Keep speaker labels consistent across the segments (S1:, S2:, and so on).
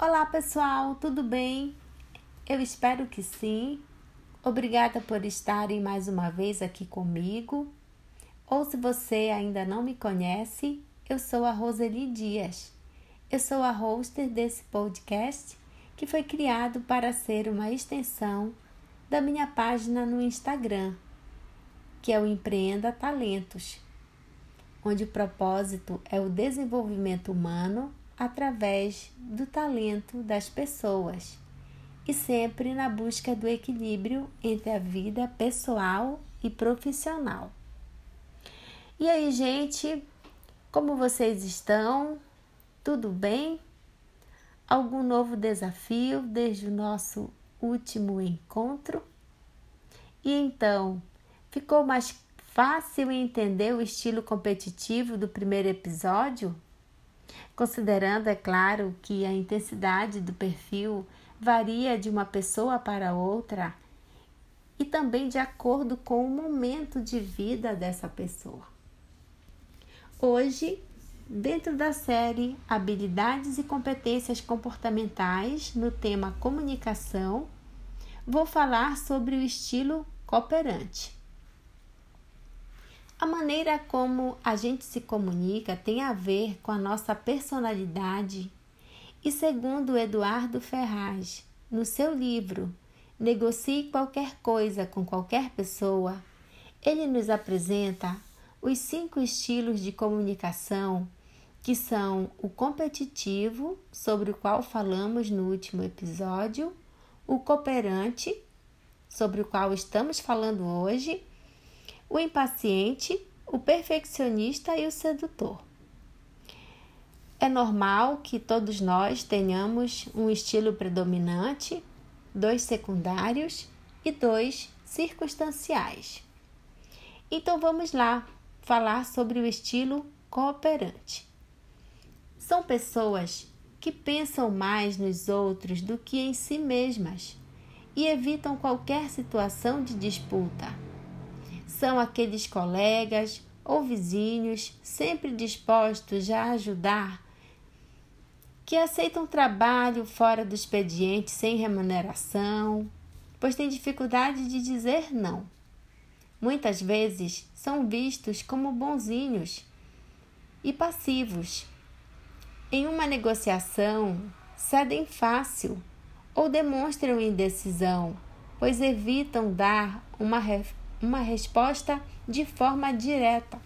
S1: Olá pessoal, tudo bem? Eu espero que sim. Obrigada por estarem mais uma vez aqui comigo. Ou se você ainda não me conhece, eu sou a Roseli Dias. Eu sou a hoster desse podcast que foi criado para ser uma extensão da minha página no Instagram, que é o Empreenda Talentos, onde o propósito é o desenvolvimento humano através do talento das pessoas e sempre na busca do equilíbrio entre a vida pessoal e profissional. E aí, gente, como vocês estão? Tudo bem? Algum novo desafio desde o nosso último encontro? E então, ficou mais fácil entender o estilo competitivo do primeiro episódio? Considerando, é claro, que a intensidade do perfil varia de uma pessoa para outra e também de acordo com o momento de vida dessa pessoa. Hoje, dentro da série Habilidades e Competências Comportamentais no tema comunicação, vou falar sobre o estilo cooperante. A maneira como a gente se comunica tem a ver com a nossa personalidade. E segundo Eduardo Ferraz, no seu livro Negocie qualquer coisa com qualquer pessoa, ele nos apresenta os cinco estilos de comunicação que são o competitivo, sobre o qual falamos no último episódio, o cooperante, sobre o qual estamos falando hoje, o impaciente, o perfeccionista e o sedutor. É normal que todos nós tenhamos um estilo predominante, dois secundários e dois circunstanciais. Então vamos lá falar sobre o estilo cooperante. São pessoas que pensam mais nos outros do que em si mesmas e evitam qualquer situação de disputa são aqueles colegas ou vizinhos sempre dispostos a ajudar, que aceitam trabalho fora do expediente sem remuneração, pois têm dificuldade de dizer não. Muitas vezes são vistos como bonzinhos e passivos. Em uma negociação, cedem fácil ou demonstram indecisão, pois evitam dar uma uma resposta de forma direta.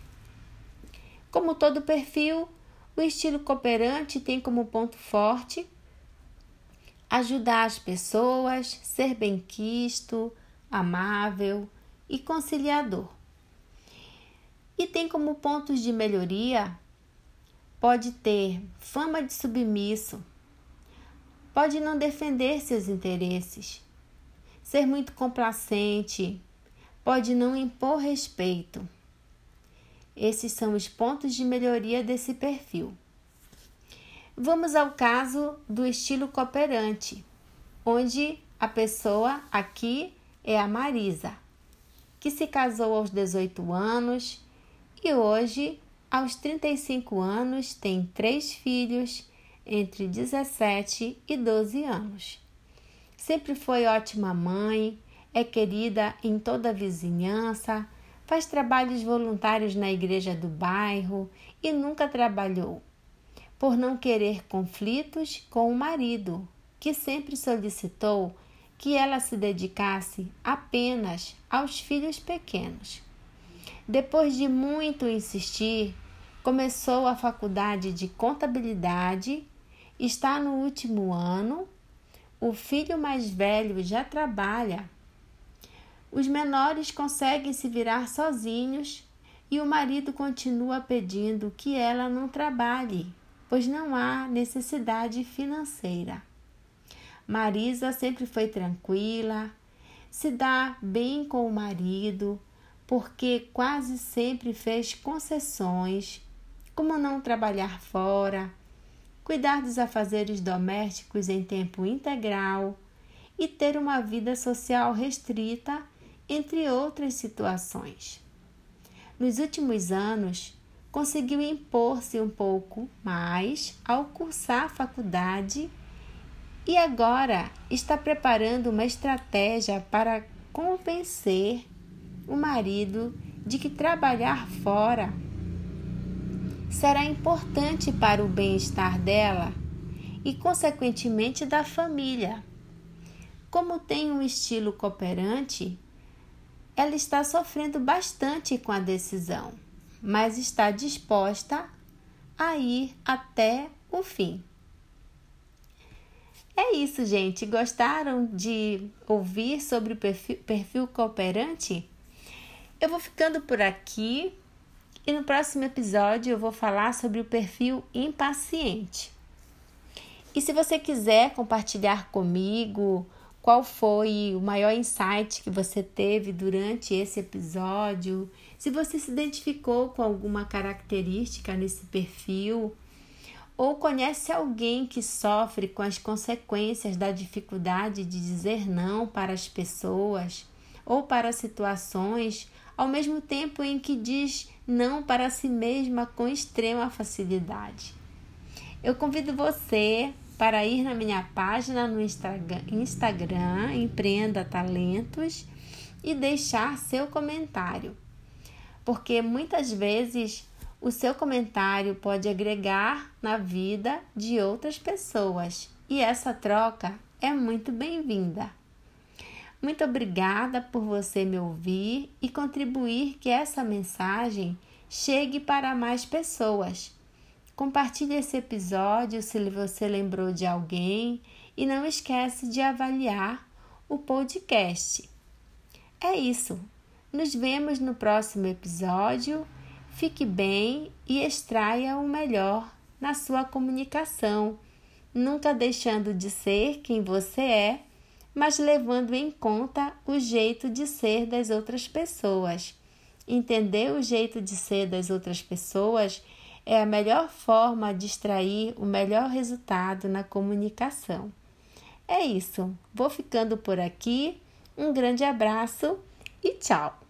S1: Como todo perfil, o estilo cooperante tem como ponto forte ajudar as pessoas, ser benquisto, amável e conciliador. E tem como pontos de melhoria pode ter fama de submisso, pode não defender seus interesses, ser muito complacente, pode não impor respeito. Esses são os pontos de melhoria desse perfil. Vamos ao caso do estilo cooperante, onde a pessoa aqui é a Marisa, que se casou aos 18 anos e hoje, aos 35 anos, tem três filhos entre 17 e 12 anos. Sempre foi ótima mãe, é querida em toda a vizinhança, faz trabalhos voluntários na igreja do bairro e nunca trabalhou, por não querer conflitos com o marido, que sempre solicitou que ela se dedicasse apenas aos filhos pequenos. Depois de muito insistir, começou a faculdade de contabilidade, está no último ano. O filho mais velho já trabalha os menores conseguem se virar sozinhos e o marido continua pedindo que ela não trabalhe, pois não há necessidade financeira. Marisa sempre foi tranquila, se dá bem com o marido, porque quase sempre fez concessões, como não trabalhar fora, cuidar dos afazeres domésticos em tempo integral e ter uma vida social restrita entre outras situações. Nos últimos anos, conseguiu impor-se um pouco mais ao cursar a faculdade e agora está preparando uma estratégia para convencer o marido de que trabalhar fora será importante para o bem-estar dela e, consequentemente, da família. Como tem um estilo cooperante, ela está sofrendo bastante com a decisão, mas está disposta a ir até o fim. É isso, gente. Gostaram de ouvir sobre o perfil, perfil cooperante? Eu vou ficando por aqui e no próximo episódio eu vou falar sobre o perfil impaciente. E se você quiser compartilhar comigo qual foi o maior insight que você teve durante esse episódio, se você se identificou com alguma característica nesse perfil, ou conhece alguém que sofre com as consequências da dificuldade de dizer não para as pessoas ou para situações, ao mesmo tempo em que diz não para si mesma com extrema facilidade. Eu convido você para ir na minha página no Instagram, Empreenda Talentos, e deixar seu comentário, porque muitas vezes o seu comentário pode agregar na vida de outras pessoas e essa troca é muito bem-vinda. Muito obrigada por você me ouvir e contribuir que essa mensagem chegue para mais pessoas. Compartilhe esse episódio se você lembrou de alguém e não esquece de avaliar o podcast. É isso. Nos vemos no próximo episódio. Fique bem e extraia o melhor na sua comunicação, nunca deixando de ser quem você é, mas levando em conta o jeito de ser das outras pessoas. Entender o jeito de ser das outras pessoas é a melhor forma de extrair o melhor resultado na comunicação. É isso, vou ficando por aqui. Um grande abraço e tchau!